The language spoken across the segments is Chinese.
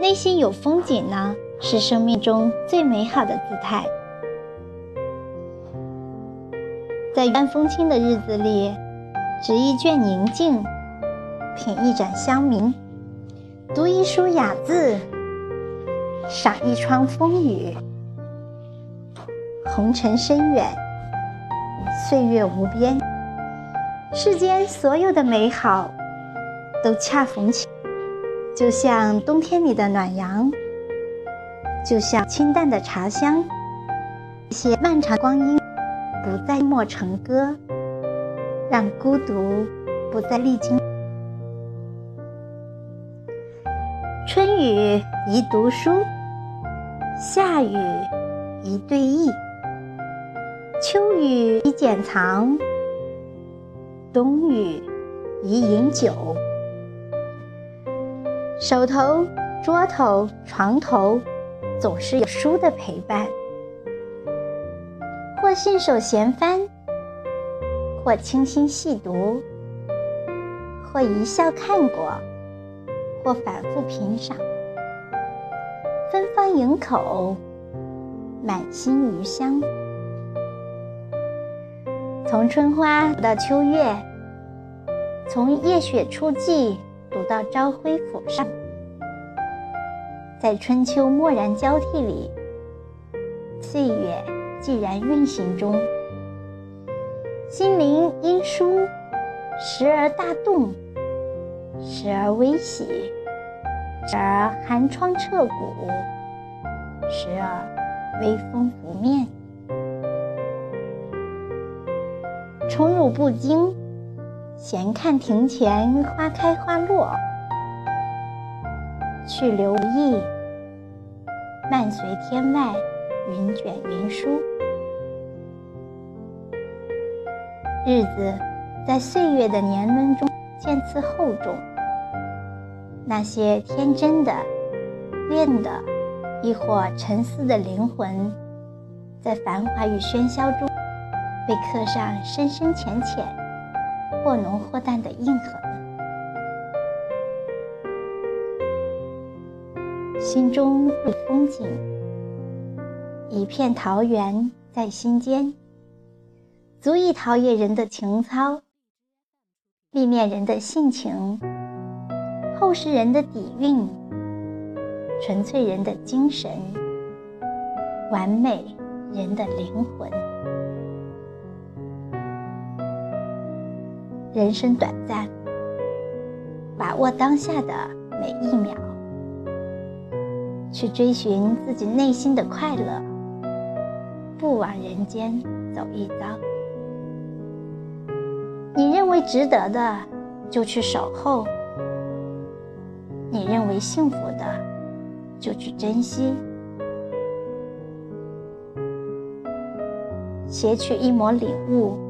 内心有风景呢，是生命中最美好的姿态。在云淡风轻的日子里，执一卷宁静，品一盏香茗，读一书雅字，赏一窗风雨。红尘深远，岁月无边，世间所有的美好都恰逢其。就像冬天里的暖阳，就像清淡的茶香，一些漫长光阴不再默成歌，让孤独不再历经。春雨宜读书，夏雨宜对弈，秋雨宜剪藏，冬雨宜饮酒。手头、桌头、床头，总是有书的陪伴。或信手闲翻，或倾心细读，或一笑看过，或反复品赏。芬芳盈口，满心余香。从春花到秋月，从夜雪初霁。到朝晖府上，在春秋蓦然交替里，岁月既然运行中，心灵因书时而大动，时而微喜，时而寒窗彻骨，时而微风拂面，宠辱不惊。闲看庭前花开花落，去留意，漫随天外云卷云舒。日子在岁月的年轮中渐次厚重，那些天真的、怨的，亦或沉思的灵魂，在繁华与喧嚣中，被刻上深深浅浅。或浓或淡的印痕，心中有风景，一片桃源在心间，足以陶冶人的情操，历练人的性情，厚实人的底蕴，纯粹人的精神，完美人的灵魂。人生短暂，把握当下的每一秒，去追寻自己内心的快乐，不枉人间走一遭。你认为值得的，就去守候；你认为幸福的，就去珍惜。撷取一抹领悟。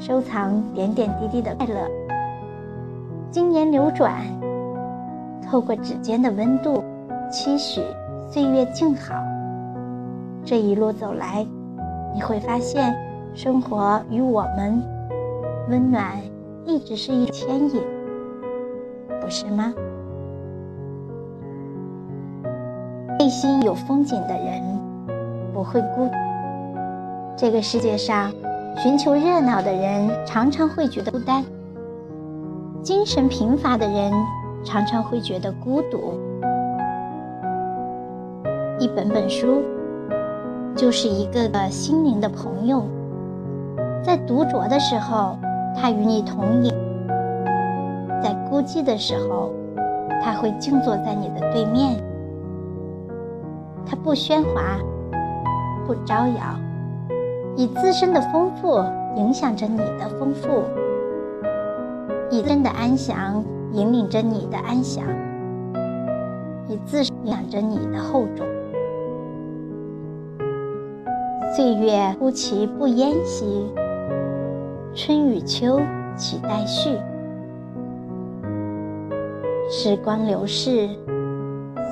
收藏点点滴滴的快乐，经年流转，透过指尖的温度，期许岁月静好。这一路走来，你会发现，生活与我们温暖一直是一牵引，不是吗？内心有风景的人不会孤。这个世界上。寻求热闹的人常常会觉得孤单，精神贫乏的人常常会觉得孤独。一本本书就是一个个心灵的朋友，在独酌的时候，他与你同饮；在孤寂的时候，他会静坐在你的对面。他不喧哗，不招摇。以自身的丰富影响着你的丰富，以真的安详引领着你的安详，以自身影响着你的厚重。岁月忽其不淹兮，春与秋岂待续？时光流逝，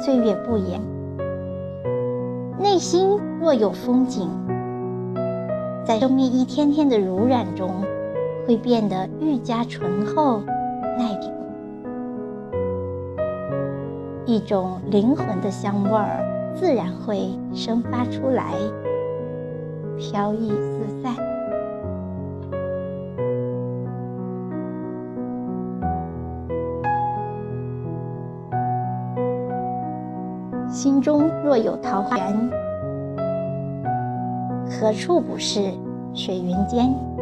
岁月不言。内心若有风景。在生命一天天的濡染中，会变得愈加醇厚、耐品。一种灵魂的香味儿自然会生发出来，飘逸四散。心中若有桃花源，何处不是水云间？